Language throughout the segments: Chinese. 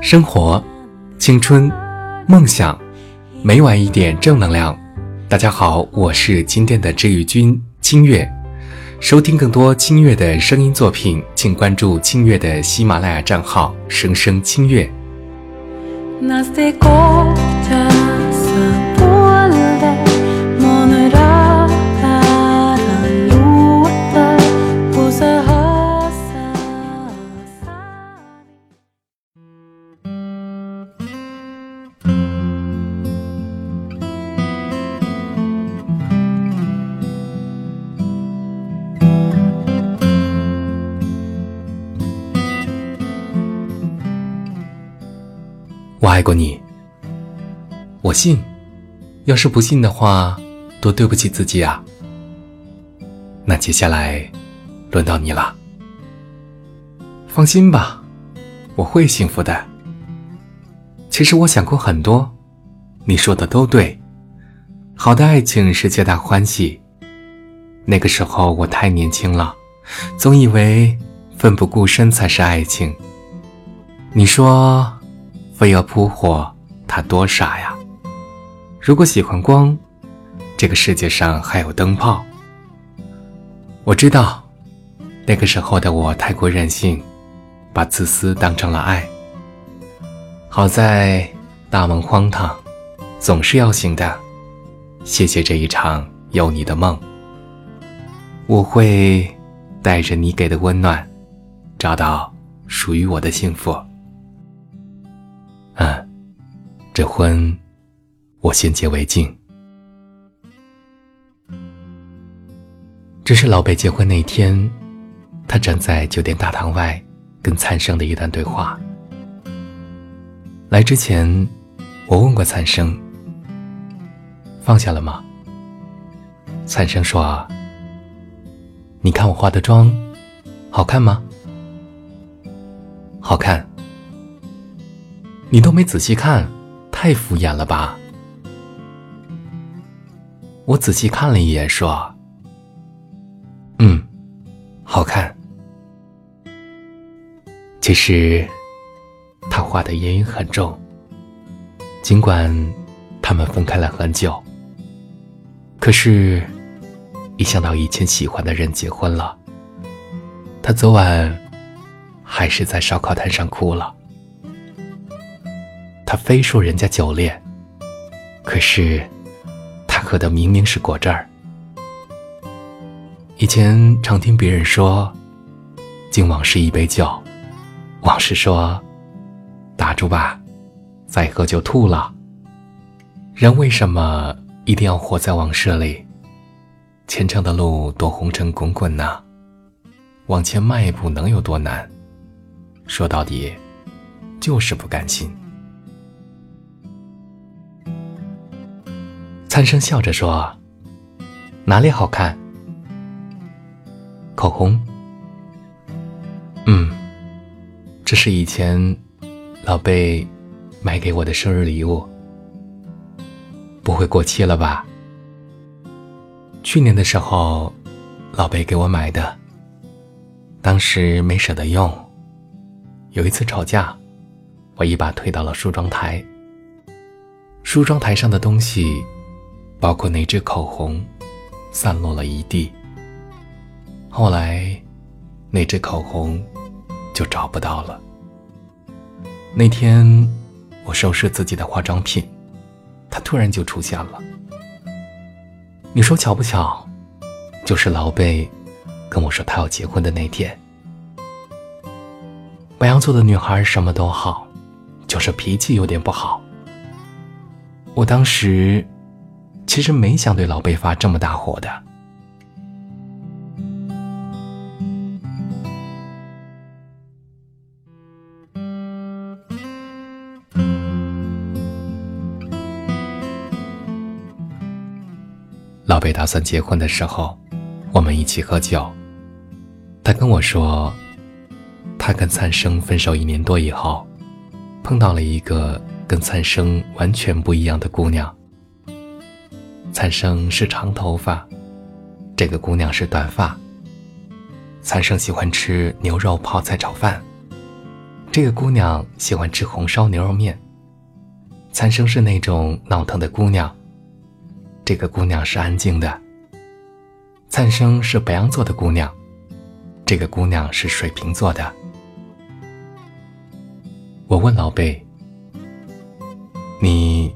生活、青春、梦想，每晚一点正能量。大家好，我是今天的治愈君清月。收听更多清月的声音作品，请关注清月的喜马拉雅账号“声声清月”。我爱过你，我信。要是不信的话，多对不起自己啊。那接下来，轮到你了。放心吧，我会幸福的。其实我想过很多，你说的都对。好的爱情是皆大欢喜。那个时候我太年轻了，总以为奋不顾身才是爱情。你说，飞蛾扑火，他多傻呀！如果喜欢光，这个世界上还有灯泡。我知道，那个时候的我太过任性，把自私当成了爱。好在大梦荒唐，总是要醒的。谢谢这一场有你的梦，我会带着你给的温暖，找到属于我的幸福。这婚我先结为敬。这是老贝结婚那天，他站在酒店大堂外跟灿生的一段对话。来之前，我问过灿生：“放下了吗？”灿生说：“你看我化的妆，好看吗？好看。你都没仔细看，太敷衍了吧？”我仔细看了一眼，说：“嗯，好看。”其实，他画的阴影很重。尽管他们分开了很久，可是，一想到以前喜欢的人结婚了，他昨晚还是在烧烤摊上哭了。他非说人家酒烈，可是。他喝的明明是果汁儿。以前常听别人说，敬往事一杯酒，往事说，打住吧，再喝就吐了。人为什么一定要活在往事里？前程的路多红尘滚滚呐，往前迈一步能有多难？说到底，就是不甘心。灿生笑着说：“哪里好看？口红。嗯，这是以前老贝买给我的生日礼物，不会过期了吧？去年的时候，老贝给我买的，当时没舍得用。有一次吵架，我一把推到了梳妆台，梳妆台上的东西。”包括那支口红，散落了一地。后来，那支口红就找不到了。那天，我收拾自己的化妆品，它突然就出现了。你说巧不巧？就是老贝跟我说他要结婚的那天。白羊座的女孩什么都好，就是脾气有点不好。我当时。其实没想对老贝发这么大火的。老贝打算结婚的时候，我们一起喝酒。他跟我说，他跟灿生分手一年多以后，碰到了一个跟灿生完全不一样的姑娘。灿生是长头发，这个姑娘是短发。灿生喜欢吃牛肉泡菜炒饭，这个姑娘喜欢吃红烧牛肉面。灿生是那种闹腾的姑娘，这个姑娘是安静的。灿生是白羊座的姑娘，这个姑娘是水瓶座的。我问老贝：“你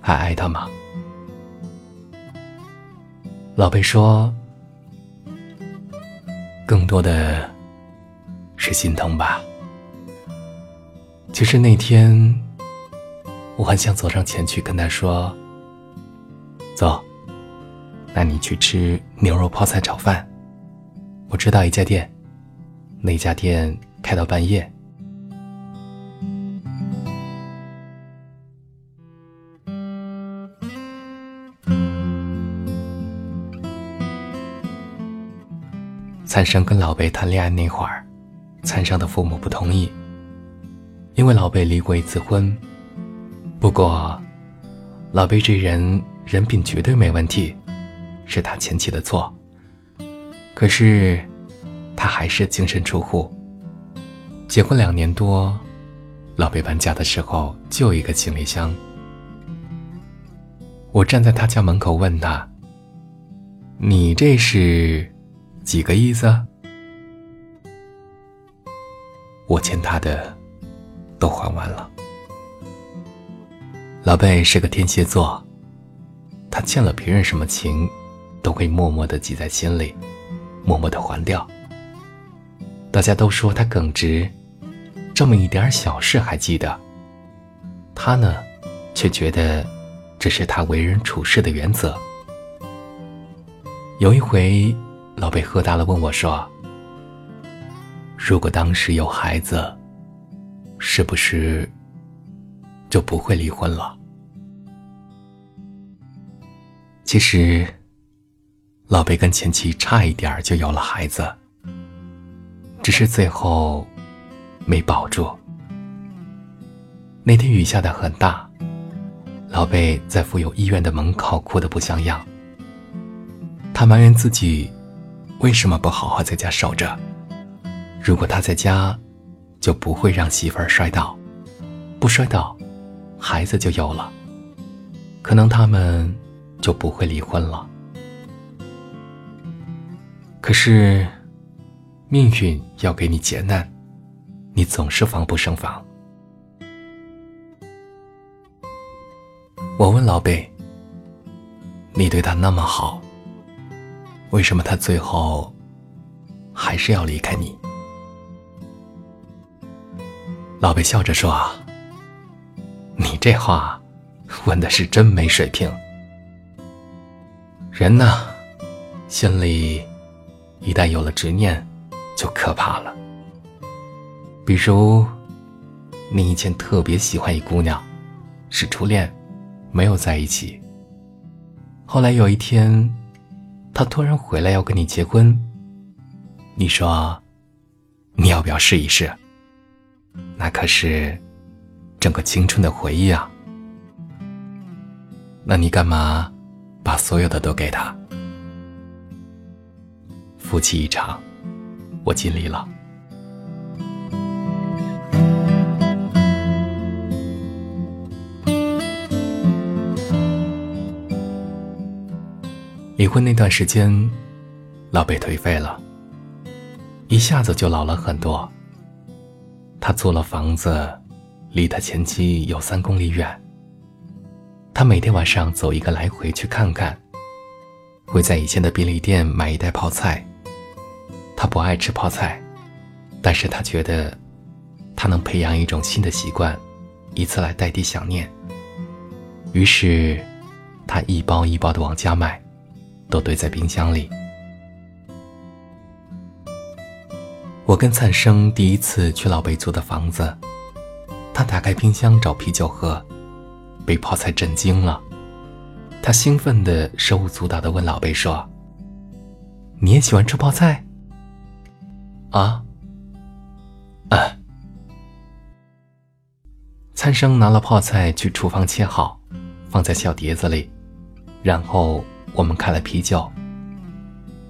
还爱他吗？”老贝说：“更多的是心疼吧。”其实那天，我很想走上前去跟他说：“走，那你去吃牛肉泡菜炒饭。我知道一家店，那家店开到半夜。”灿生跟老贝谈恋爱那会儿，灿生的父母不同意，因为老贝离过一次婚。不过，老贝这人人品绝对没问题，是他前妻的错。可是，他还是净身出户。结婚两年多，老贝搬家的时候就一个行李箱。我站在他家门口问他：“你这是？”几个意思？我欠他的都还完了。老贝是个天蝎座，他欠了别人什么情，都会默默的记在心里，默默的还掉。大家都说他耿直，这么一点小事还记得。他呢，却觉得这是他为人处事的原则。有一回。老贝喝大了，问我说：“如果当时有孩子，是不是就不会离婚了？”其实，老贝跟前妻差一点就有了孩子，只是最后没保住。那天雨下的很大，老贝在妇幼医院的门口哭得不像样，他埋怨自己。为什么不好好在家守着？如果他在家，就不会让媳妇儿摔倒，不摔倒，孩子就有了，可能他们就不会离婚了。可是，命运要给你劫难，你总是防不胜防。我问老贝：“你对他那么好？”为什么他最后还是要离开你？老贝笑着说：“啊你这话问的是真没水平。人呢，心里一旦有了执念，就可怕了。比如，你以前特别喜欢一姑娘，是初恋，没有在一起。后来有一天。”他突然回来要跟你结婚，你说，你要不要试一试？那可是整个青春的回忆啊！那你干嘛把所有的都给他？夫妻一场，我尽力了。离婚那段时间，老贝颓废了，一下子就老了很多。他租了房子，离他前妻有三公里远。他每天晚上走一个来回去看看，会在以前的便利店买一袋泡菜。他不爱吃泡菜，但是他觉得，他能培养一种新的习惯，以此来代替想念。于是，他一包一包的往家买。都堆在冰箱里。我跟灿生第一次去老贝租的房子，他打开冰箱找啤酒喝，被泡菜震惊了。他兴奋的手舞足蹈的问老贝说：“你也喜欢吃泡菜？”啊？啊！灿生拿了泡菜去厨房切好，放在小碟子里。然后我们开了啤酒。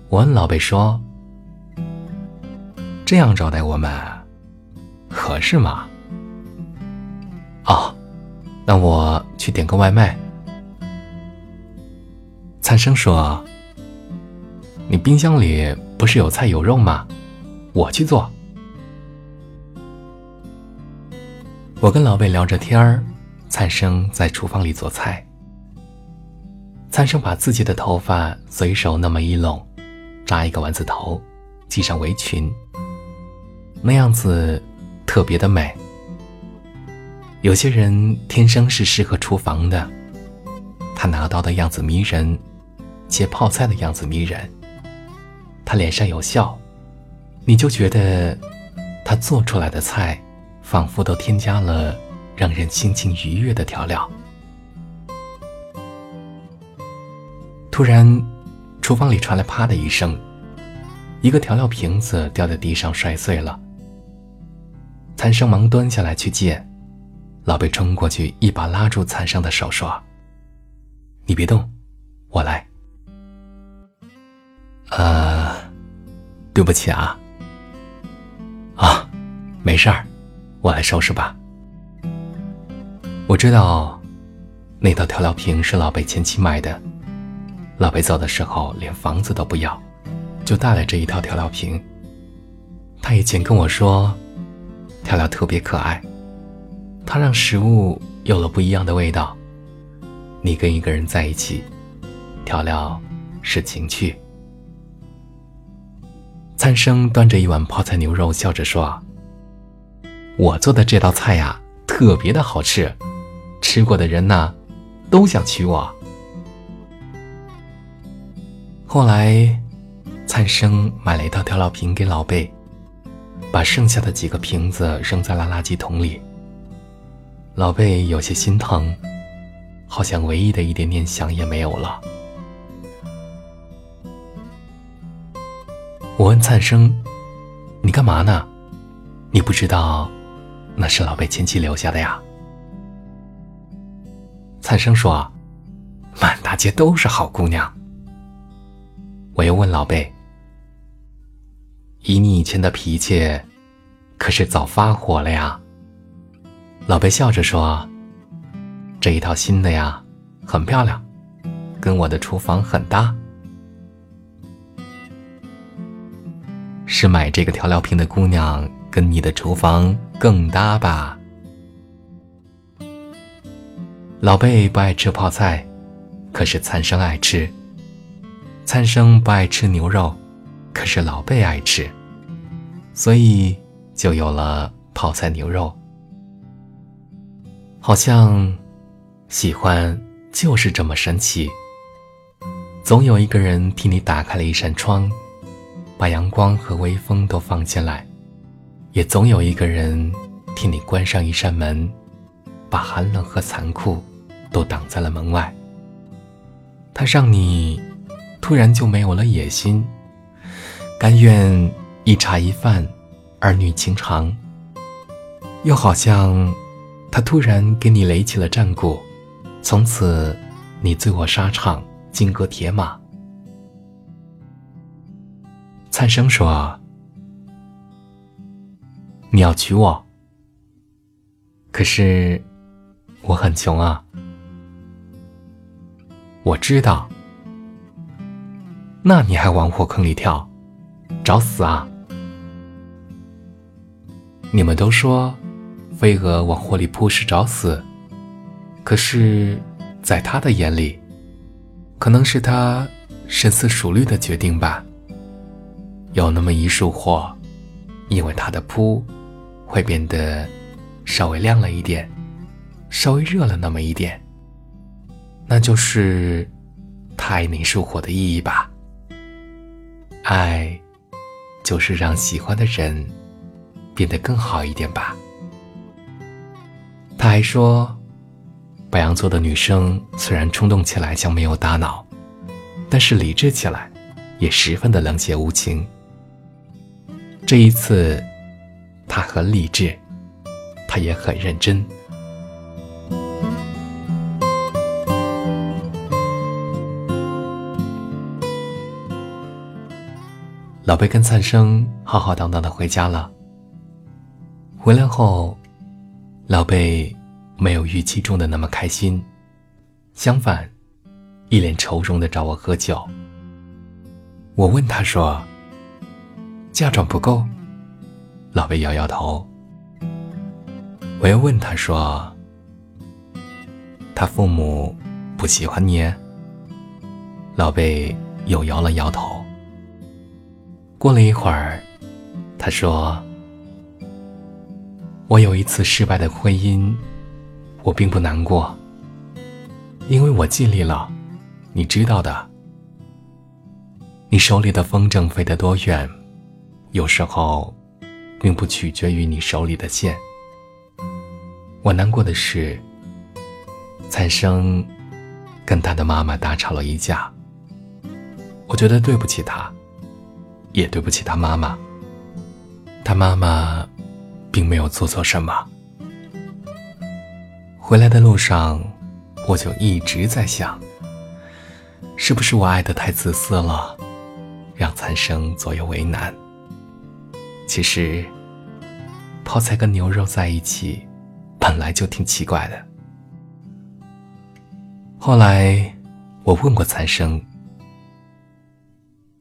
我问老贝说：“这样招待我们，合适吗？”哦，那我去点个外卖。灿生说：“你冰箱里不是有菜有肉吗？我去做。”我跟老贝聊着天儿，灿生在厨房里做菜。三生把自己的头发随手那么一拢，扎一个丸子头，系上围裙，那样子特别的美。有些人天生是适合厨房的，他拿刀的样子迷人，切泡菜的样子迷人。他脸上有笑，你就觉得他做出来的菜。仿佛都添加了让人心情愉悦的调料。突然，厨房里传来“啪”的一声，一个调料瓶子掉在地上摔碎了。残生忙蹲下来去捡，老贝冲过去一把拉住残生的手说：“你别动，我来。”呃，对不起啊。啊，没事儿。我来收拾吧。我知道，那套调料瓶是老贝前妻买的。老贝走的时候连房子都不要，就带来这一套调料瓶。他以前跟我说，调料特别可爱，它让食物有了不一样的味道。你跟一个人在一起，调料是情趣。餐生端着一碗泡菜牛肉，笑着说。我做的这道菜呀，特别的好吃，吃过的人呢，都想娶我。后来，灿生买了一套调料瓶给老贝，把剩下的几个瓶子扔在了垃圾桶里。老贝有些心疼，好像唯一的一点念想也没有了。我问灿生：“你干嘛呢？你不知道？”那是老贝前妻留下的呀。灿生说：“满大街都是好姑娘。”我又问老贝：“以你以前的脾气，可是早发火了呀？”老贝笑着说：“这一套新的呀，很漂亮，跟我的厨房很搭。是买这个调料瓶的姑娘。”跟你的厨房更搭吧。老贝不爱吃泡菜，可是灿生爱吃。灿生不爱吃牛肉，可是老贝爱吃，所以就有了泡菜牛肉。好像喜欢就是这么神奇。总有一个人替你打开了一扇窗，把阳光和微风都放进来。也总有一个人替你关上一扇门，把寒冷和残酷都挡在了门外。他让你突然就没有了野心，甘愿一茶一饭，儿女情长。又好像他突然给你垒起了战鼓，从此你醉卧沙场，金戈铁马。灿生说。你要娶我，可是我很穷啊。我知道，那你还往火坑里跳，找死啊！你们都说飞蛾往火里扑是找死，可是，在他的眼里，可能是他深思熟虑的决定吧。有那么一束火，因为他的扑。会变得稍微亮了一点，稍微热了那么一点。那就是他爱那束火的意义吧。爱，就是让喜欢的人变得更好一点吧。他还说，白羊座的女生虽然冲动起来像没有大脑，但是理智起来也十分的冷血无情。这一次。他很理智，他也很认真。老贝跟灿生浩浩荡荡的回家了。回来后，老贝没有预期中的那么开心，相反，一脸愁容的找我喝酒。我问他说：“嫁妆不够？”老贝摇摇头。我又问他说：“他父母不喜欢你？”老贝又摇了摇头。过了一会儿，他说：“我有一次失败的婚姻，我并不难过，因为我尽力了，你知道的。你手里的风筝飞得多远，有时候，并不取决于你手里的线。我难过的是，灿生跟他的妈妈大吵了一架，我觉得对不起他。”也对不起他妈妈。他妈妈并没有做错什么。回来的路上，我就一直在想，是不是我爱的太自私了，让残生左右为难。其实，泡菜跟牛肉在一起，本来就挺奇怪的。后来，我问过残生：“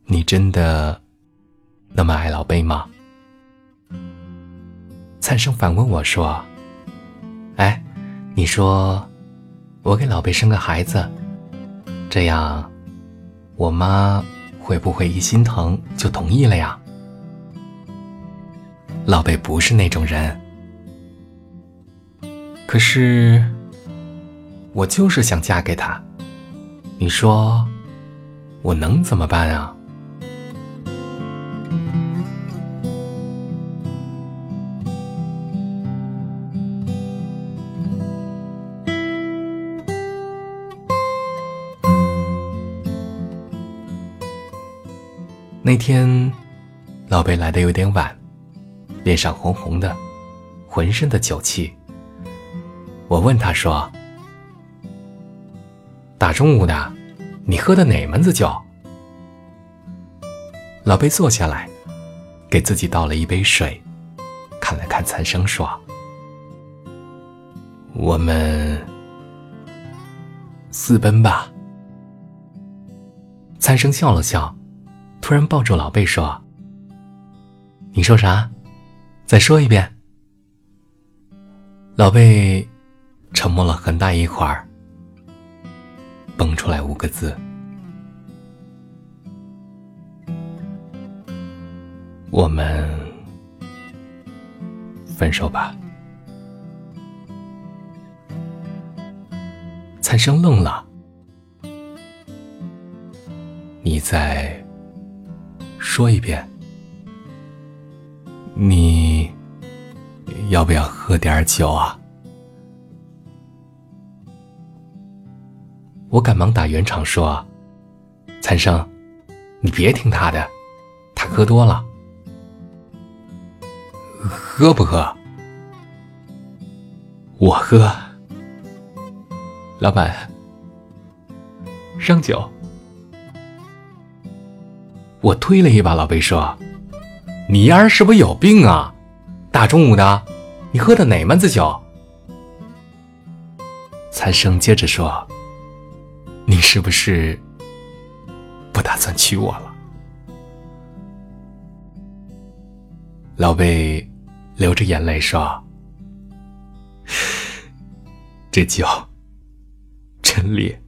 你真的？”那么爱老贝吗？灿生反问我说：“哎，你说，我给老贝生个孩子，这样，我妈会不会一心疼就同意了呀？”老贝不是那种人，可是，我就是想嫁给他，你说，我能怎么办啊？那天，老贝来的有点晚，脸上红红的，浑身的酒气。我问他说：“大中午的，你喝的哪门子酒？”老贝坐下来，给自己倒了一杯水，看了看残生，说：“我们私奔吧。”残生笑了笑。突然抱住老贝说：“你说啥？再说一遍。”老贝沉默了很大一会儿，蹦出来五个字：“我们分手吧。”灿生愣了：“你在？”说一遍，你要不要喝点酒啊？我赶忙打圆场说：“残生，你别听他的，他喝多了。喝不喝？我喝。老板，上酒。”我推了一把老贝，说：“你丫是不是有病啊？大中午的，你喝的哪门子酒？”残生接着说：“你是不是不打算娶我了？”老贝流着眼泪说：“这酒真烈。”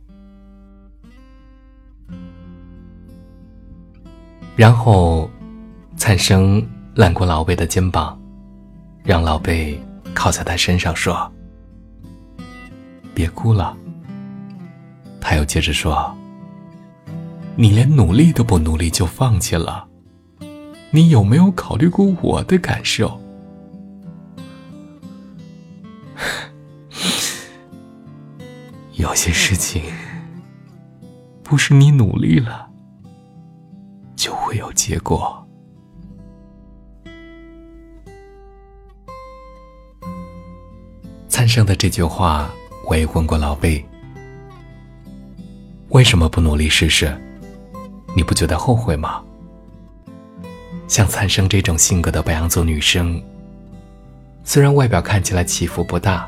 然后，灿生揽过老贝的肩膀，让老贝靠在他身上说：“别哭了。”他又接着说：“你连努力都不努力就放弃了，你有没有考虑过我的感受？有些事情不是你努力了。”就会有结果。灿生的这句话，我也问过老贝：为什么不努力试试？你不觉得后悔吗？像灿生这种性格的白羊座女生，虽然外表看起来起伏不大，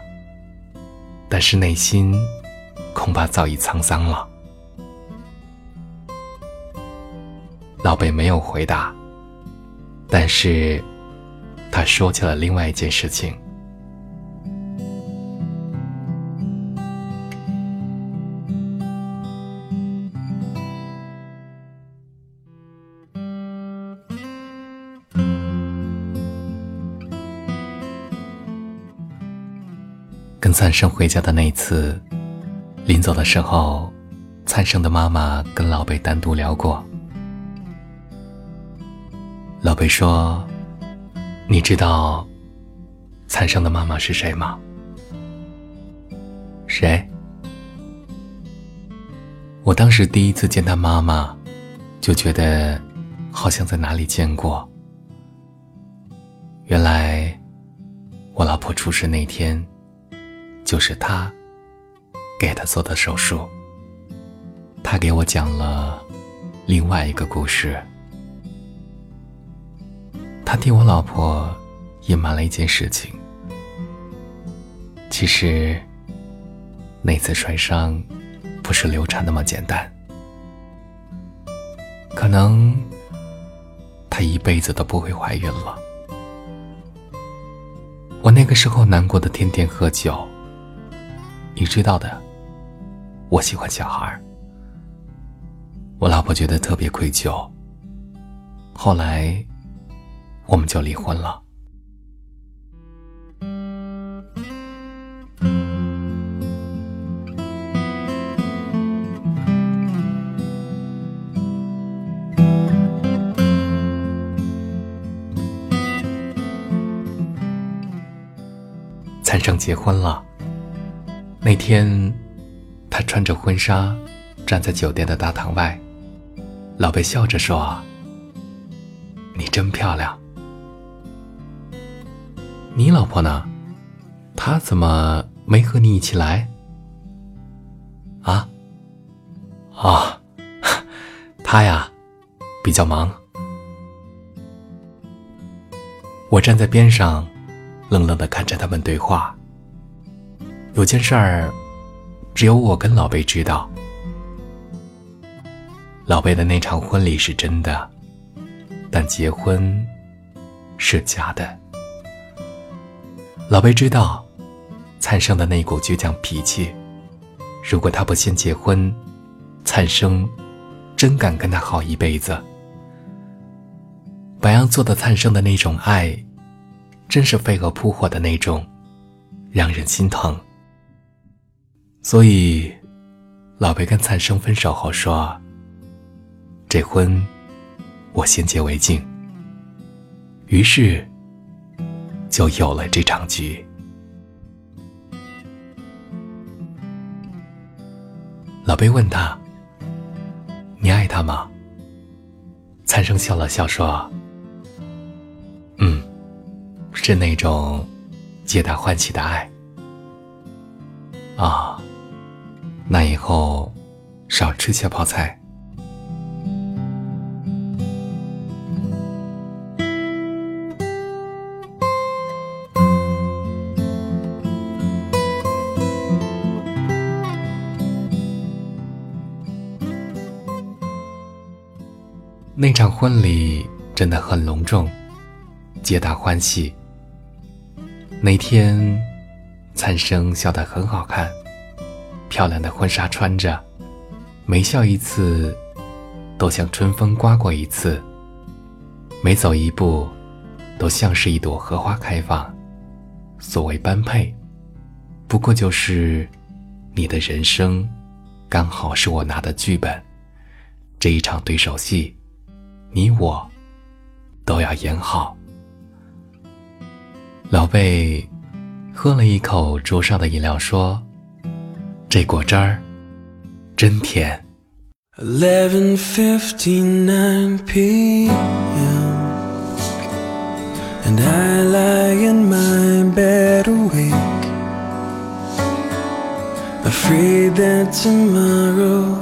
但是内心恐怕早已沧桑了。老贝没有回答，但是他说起了另外一件事情。跟灿生回家的那一次，临走的时候，灿生的妈妈跟老贝单独聊过。老贝说：“你知道残生的妈妈是谁吗？”“谁？”我当时第一次见他妈妈，就觉得好像在哪里见过。原来，我老婆出事那天。就是他给他做的手术。他给我讲了另外一个故事。他替我老婆隐瞒了一件事情。其实那次摔伤不是流产那么简单，可能她一辈子都不会怀孕了。我那个时候难过的天天喝酒。你知道的，我喜欢小孩我老婆觉得特别愧疚。后来，我们就离婚了。灿生结婚了。那天，他穿着婚纱，站在酒店的大堂外。老贝笑着说：“你真漂亮。”你老婆呢？她怎么没和你一起来？啊？啊，她呀，比较忙。我站在边上，冷冷的看着他们对话。有件事儿，只有我跟老贝知道。老贝的那场婚礼是真的，但结婚是假的。老贝知道，灿生的那股倔强脾气，如果他不先结婚，灿生真敢跟他好一辈子。白羊座的灿生的那种爱，真是飞蛾扑火的那种，让人心疼。所以，老贝跟灿生分手后说：“这婚，我先结为敬。”于是，就有了这场局。老贝问他：“你爱他吗？”灿生笑了笑说：“嗯，是那种皆大欢喜的爱。”啊。那以后，少吃些泡菜。场婚礼真的很隆重，皆大欢喜。那天，灿生笑得很好看。漂亮的婚纱穿着，每笑一次，都像春风刮过一次；每走一步，都像是一朵荷花开放。所谓般配，不过就是你的人生，刚好是我拿的剧本。这一场对手戏，你我都要演好。老贝喝了一口桌上的饮料，说。这果汁儿真甜。Eleven fifty nine p.m. and I lie in my bed awake, afraid that tomorrow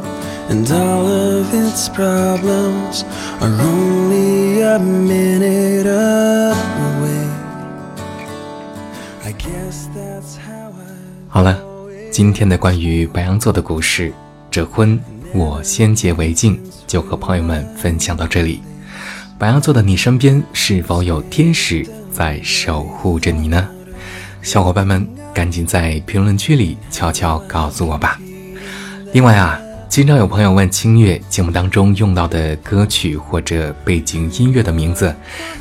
and all of its problems are only a minute away. I guess that's how I. 好了，今天的关于白羊座的故事，这婚我先结为敬，就和朋友们分享到这里。白羊座的你身边是否有天使在守护着你呢？小伙伴们，赶紧在评论区里悄悄告诉我吧。另外啊，经常有朋友问清月节目当中用到的歌曲或者背景音乐的名字，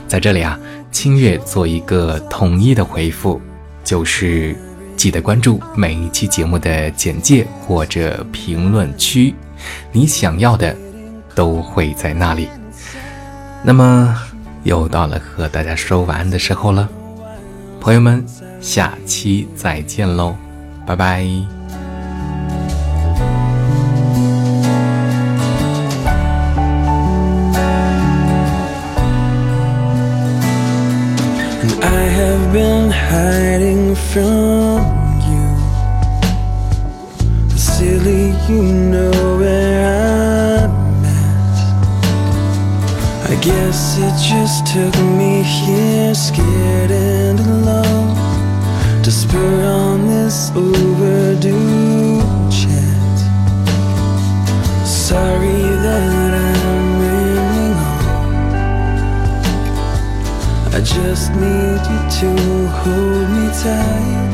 在这里啊，清月做一个统一的回复，就是记得关注每一期节目的简介或者评论区，你想要的都会在那里。那么又到了和大家说晚安的时候了，朋友们，下期再见喽，拜拜。From you. Silly, you know where I'm at. I guess it just took me here, scared and alone, to spur on this overdue chat. Sorry just need you to hold me tight.